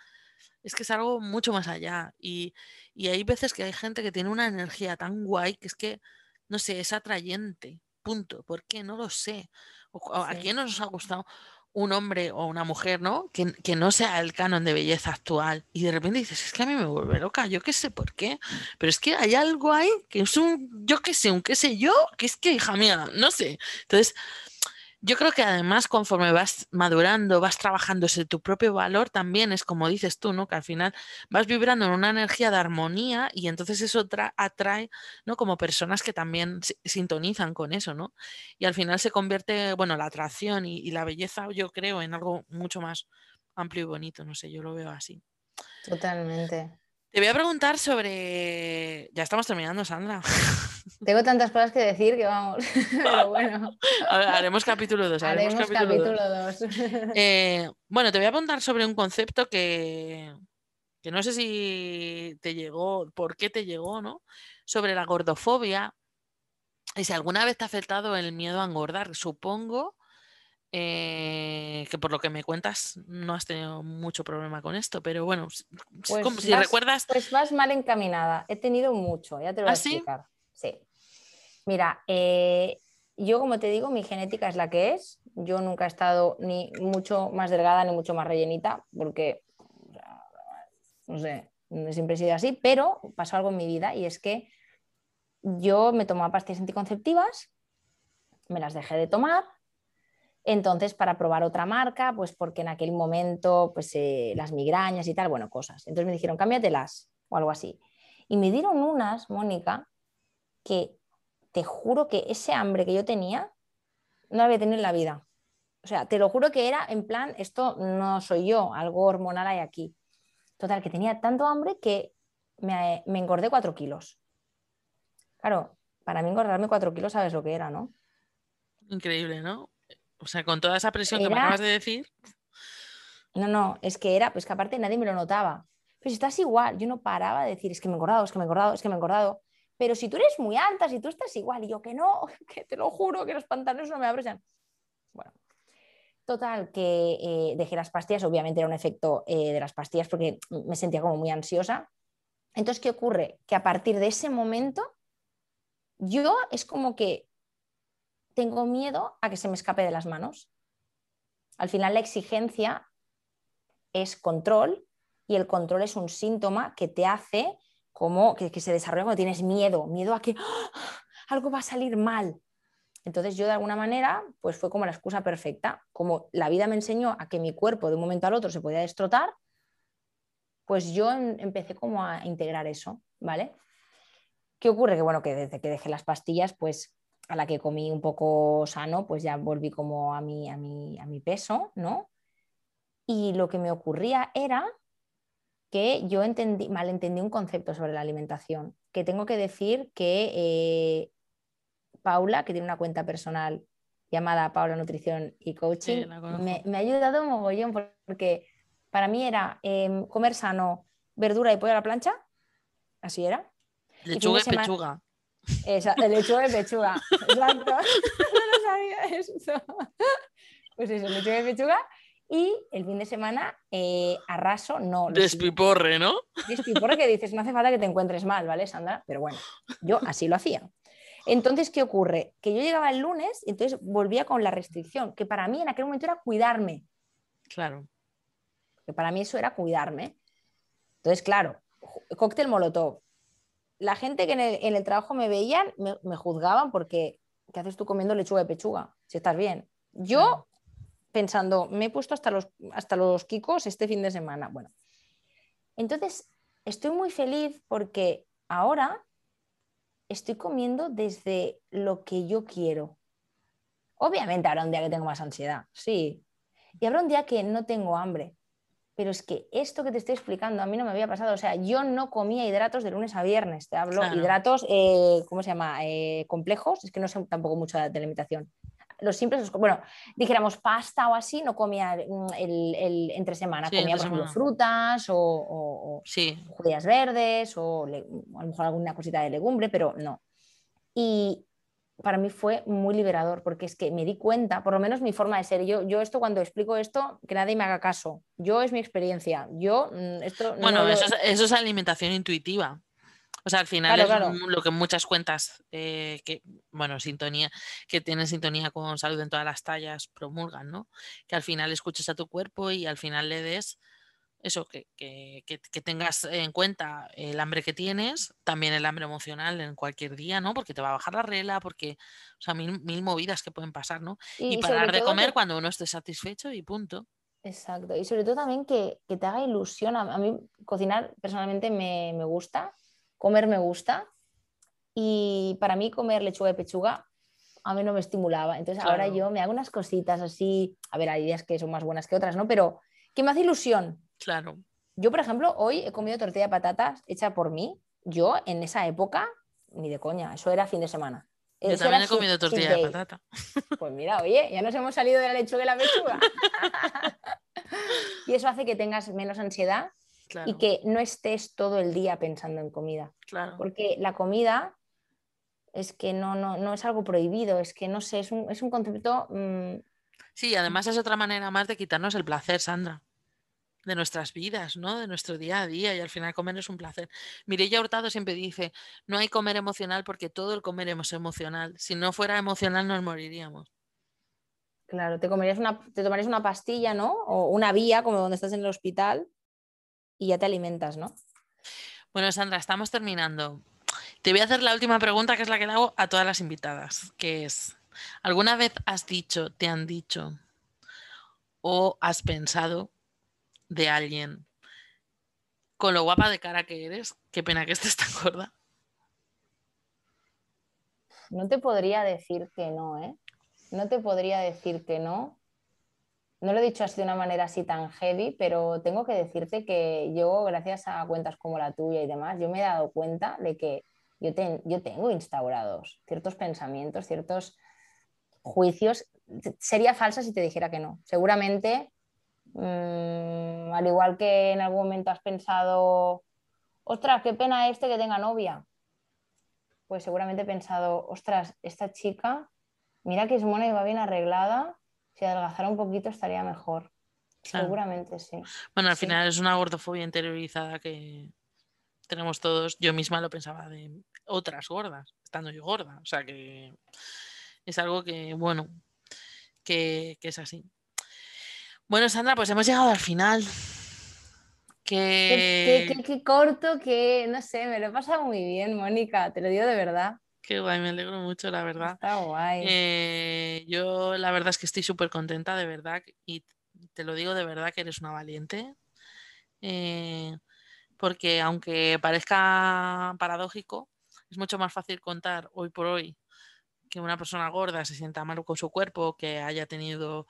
es que es algo mucho más allá. Y, hay veces que hay gente que tiene una energía tan guay que es que, no sé, es atrayente. Punto. ¿Por qué? No lo sé. ¿A quién nos ha gustado? un hombre o una mujer, ¿no? Que, no sea el canon de belleza actual. Y de repente dices, es que a mí me vuelve loca, yo qué sé por qué. Pero es que hay algo ahí que es un, yo qué sé, un qué sé yo, que es que, hija mía, no sé. Entonces, yo creo que además conforme vas madurando, vas trabajando ese tu propio valor, también es como dices tú, ¿no? Que al final vas vibrando en una energía de armonía y entonces eso atrae, ¿no? Como personas que también sintonizan con eso, ¿no? Y al final se convierte, bueno, la atracción y la belleza, yo creo, en algo mucho más amplio y bonito, no sé, yo lo veo así. Totalmente. Te voy a preguntar sobre. Ya estamos terminando, Sandra. Tengo tantas cosas que decir que vamos. Pero bueno. haremos capítulo 2. Haremos, capítulo 2. Eh, bueno, te voy a preguntar sobre un concepto que, que no sé si te llegó, por qué te llegó, ¿no? Sobre la gordofobia. Y si alguna vez te ha afectado el miedo a engordar, supongo eh, que por lo que me cuentas no has tenido mucho problema con esto, pero bueno, pues si recuerdas. Pues vas mal encaminada. He tenido mucho, ya te lo voy a ¿Ah, explicar. Sí. Mira, eh, yo como te digo, mi genética es la que es. Yo nunca he estado ni mucho más delgada ni mucho más rellenita, porque, no sé, siempre he sido así, pero pasó algo en mi vida y es que yo me tomaba pastillas anticonceptivas, me las dejé de tomar. Entonces, para probar otra marca, pues porque en aquel momento, pues eh, las migrañas y tal, bueno, cosas. Entonces me dijeron, cámbiatelas o algo así. Y me dieron unas, Mónica, que te juro que ese hambre que yo tenía no la había tenido en la vida. O sea, te lo juro que era en plan, esto no soy yo, algo hormonal hay aquí. Total, que tenía tanto hambre que me, engordé cuatro kilos. Claro, para mí engordarme cuatro kilos, sabes lo que era, ¿no? Increíble, ¿no? O sea, con toda esa presión que me acabas de decir. No, no, es que era, pues que aparte nadie me lo notaba. Pero si estás igual, yo no paraba de decir, es que me he engordado, es que me he engordado, es que me he engordado. Pero si tú eres muy alta, si tú estás igual, y yo que no, que te lo juro, que los pantalones no me abren. Bueno, total, que eh, dejé las pastillas, obviamente era un efecto eh, de las pastillas porque me sentía como muy ansiosa. Entonces, ¿qué ocurre? Que a partir de ese momento, yo es como que tengo miedo a que se me escape de las manos. Al final, la exigencia es control y el control es un síntoma que te hace como que, se desarrolla cuando tienes miedo, miedo a que ¡ah! algo va a salir mal. Entonces yo de alguna manera, pues fue como la excusa perfecta. Como la vida me enseñó a que mi cuerpo de un momento al otro se podía destrotar, pues yo em, empecé como a integrar eso, ¿vale? ¿Qué ocurre? Que bueno, que desde que dejé las pastillas, pues a la que comí un poco sano, pues ya volví como a mi, a mi, a mi peso, ¿no? Y lo que me ocurría era que yo entendí, malentendí un concepto sobre la alimentación, que tengo que decir que eh, Paula, que tiene una cuenta personal llamada Paula Nutrición y Coaching, me, ha ayudado un mogollón porque para mí era em, comer sano, verdura y pollo a la plancha, así era. Lechuga y, pechuga. lechuga y pechuga, exacto. no sabía eso. Pues eso, lechuga y pechuga y el fin de semana, eh, arraso, no. Despiporre, ¿no? Despiporre que dices, no hace falta que te encuentres mal, ¿vale, Sandra? Pero bueno, yo así lo hacía. Entonces, ¿qué ocurre? Que yo llegaba el lunes y entonces volvía con la restricción, que para mí en aquel momento era cuidarme. Claro. Que para mí eso era cuidarme. Entonces, claro, cóctel molotov. La gente que en el, trabajo me veían me, juzgaban porque, ¿qué haces tú comiendo lechuga de pechuga? Si estás bien. Yo pensando, me he puesto hasta los, hasta los kikos este fin de semana. Bueno, entonces estoy muy feliz porque ahora estoy comiendo desde lo que yo quiero. Obviamente habrá un día que tengo más ansiedad, sí. Y habrá un día que no tengo hambre. Pero es que esto que te estoy explicando a mí no me había pasado. O sea, yo no comía hidratos de lunes a viernes. Te hablo hidratos, eh, ¿cómo se llama? Eh, complejos. Es que no sé tampoco mucho de alimentación los simples, bueno, dijéramos pasta o así, no comía mm, el, entre semana, comía por ejemplo frutas o, judías verdes o a lo mejor alguna cosita de legumbre, pero no. Y para mí fue muy liberador porque es que me di cuenta, por lo menos mi forma de ser, yo, yo esto cuando explico esto, que nadie me haga caso, yo es mi experiencia, yo mm, esto... Bueno, eso, eso es alimentación intuitiva. O sea, al final es lo que muchas cuentas eh, que, bueno, sintonía, que tienen sintonía con salud en todas las tallas promulgan, ¿no? Que al final escuches a tu cuerpo y al final le des eso, que, que, que, tengas en cuenta el hambre que tienes, también el hambre emocional en cualquier día, ¿no? Porque te va a bajar la regla, porque, o sea, mil, mil movidas que pueden pasar, ¿no? Y, parar de comer cuando uno esté satisfecho y punto. Exacto. Y sobre todo también que, te haga ilusión. A, mí cocinar personalmente me, me gusta comer me gusta y para mí comer lechuga de pechuga a mí no me estimulaba. Entonces ahora yo me hago unas cositas así, a ver, hay días que son más buenas que otras, ¿no? Pero que me hace ilusión. Claro. Yo, por ejemplo, hoy he comido tortilla de patatas hecha por mí. Yo en esa época, ni de coña, eso era fin de semana. Yo también he comido tortilla de patata. Pues mira, oye, ya nos hemos salido de la lechuga y la pechuga. y eso hace que tengas menos ansiedad y que no estés todo el día pensando en comida. Porque la comida es que no, no, no, es algo prohibido, es que no sé, es un, es un concepto... Mm, sí, además es otra manera más de quitarnos el placer, Sandra. de nuestras vidas, ¿no? De nuestro día a día y al final comer es un placer. Mireya Hurtado siempre dice, no hay comer emocional porque todo el comer es emocional. Si no fuera emocional nos moriríamos. Claro, te comerías una, te tomarías una pastilla, ¿no? O una vía, como donde estás en el hospital, y ya te alimentas, ¿no? Bueno, Sandra, estamos terminando. Te voy a hacer la última pregunta, que es la que le hago a todas las invitadas, que es, ¿alguna vez has dicho, te han dicho o has pensado de alguien con lo guapa de cara que eres, qué pena que estés tan gorda. No te podría decir que no, ¿eh? No te podría decir que no. No lo he dicho así de una manera así tan heavy, pero tengo que decirte que yo, gracias a cuentas como la tuya y demás, yo me he dado cuenta de que yo, yo tengo instaurados ciertos pensamientos, ciertos juicios. Sería falsa si te dijera que no. Seguramente Mm, al igual que en algún momento has pensado, ostras, qué pena este que tenga novia. Pues seguramente he pensado, ostras, esta chica, mira que es mona y va bien arreglada, si adelgazara un poquito estaría mejor. Seguramente sí. Bueno, al final es una gordofobia interiorizada que tenemos todos. Yo misma lo pensaba de otras gordas, estando yo gorda. O sea que es algo que, bueno, que es así. Bueno, Sandra, pues hemos llegado al final. Qué, qué, corto, que no sé, me lo he pasado muy bien, Mónica, te lo digo de verdad. Qué guay, me alegro mucho, la verdad. Está guay. Eh, yo la verdad es que estoy súper contenta, de verdad, y te lo digo de verdad que eres una valiente. Eh, porque aunque parezca paradójico, es mucho más fácil contar hoy por hoy que una persona gorda se sienta mal con su cuerpo, que haya tenido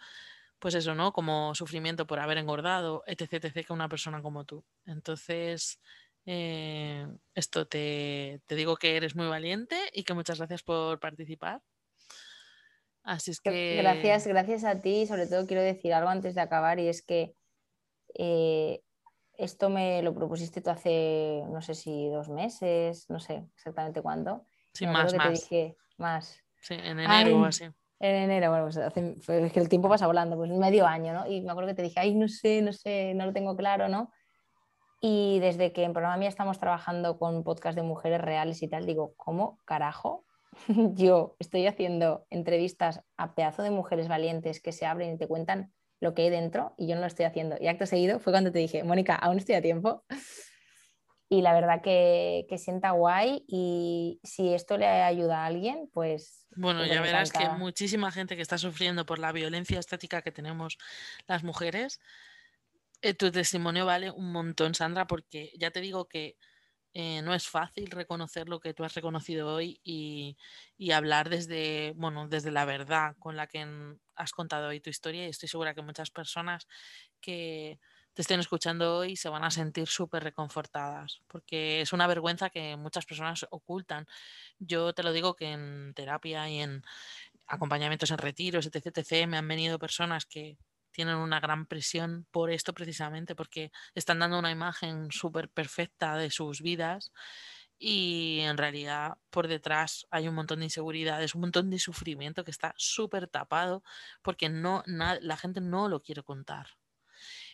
pues eso, ¿no? Como sufrimiento por haber engordado, etc., etc., que una persona como tú. Entonces, eh, esto te, digo que eres muy valiente y que muchas gracias por participar. Así es que... Gracias, gracias a ti. Sobre todo quiero decir algo antes de acabar y es que eh, esto me lo propusiste tú hace, no sé si dos meses, no sé exactamente cuándo. Sí, más, más. Te dije, más. Sí, en enero o así. En enero, bueno, pues es que el tiempo pasa volando, pues medio año, ¿no? Y me acuerdo que te dije, ay, no sé, no sé, no lo tengo claro, ¿no? Y desde que en Programa Mía estamos trabajando con podcast de mujeres reales y tal, digo, ¿cómo carajo? Yo estoy haciendo entrevistas a pedazo de mujeres valientes que se abren y te cuentan lo que hay dentro y yo no lo estoy haciendo. Y acto seguido fue cuando te dije, Mónica, aún estoy a tiempo y la verdad que, sienta guay y si esto le ayuda a alguien, pues... Bueno, ya verás que muchísima gente que está sufriendo por la violencia estética que tenemos las mujeres, eh, tu testimonio vale un montón, Sandra, porque ya te digo que eh, no es fácil reconocer lo que tú has reconocido hoy y, hablar desde, bueno, desde la verdad con la que has contado hoy tu historia y estoy segura que muchas personas que te estén escuchando hoy se van a sentir súper reconfortadas, porque es una vergüenza que muchas personas ocultan. Yo te lo digo que en terapia y en acompañamientos en retiros, etc., etc., me han venido personas que tienen una gran presión por esto precisamente, porque están dando una imagen súper perfecta de sus vidas y en realidad por detrás hay un montón de inseguridades, un montón de sufrimiento que está súper tapado porque no, la gente no lo quiere contar.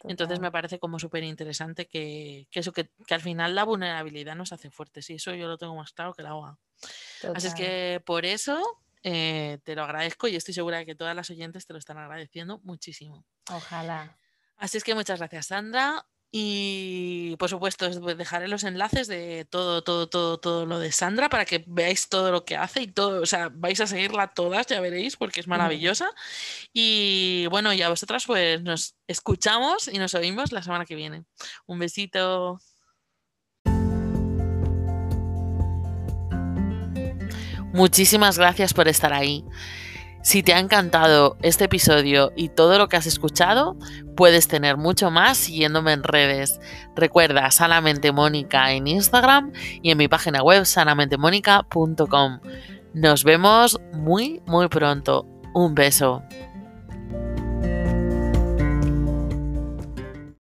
Entonces me parece como súper interesante que, eso, que, al final la vulnerabilidad nos hace fuertes y eso yo lo tengo más claro que el agua. Así es que por eso eh, te lo agradezco y estoy segura de que todas las oyentes te lo están agradeciendo muchísimo. Ojalá. Así es que muchas gracias, Sandra. Y por supuesto, dejaré los enlaces de todo, todo, todo, todo lo de Sandra para que veáis todo lo que hace y todo, o sea, vais a seguirla todas, ya veréis, porque es maravillosa. Y bueno, y a vosotras, pues nos escuchamos y nos oímos la semana que viene. Un besito. Muchísimas gracias por estar ahí. Si te ha encantado este episodio y todo lo que has escuchado, puedes tener mucho más siguiéndome en redes. Recuerda Sanamente Mónica en Instagram y en mi página web sanamentemónica.com. Nos vemos muy, muy pronto. Un beso.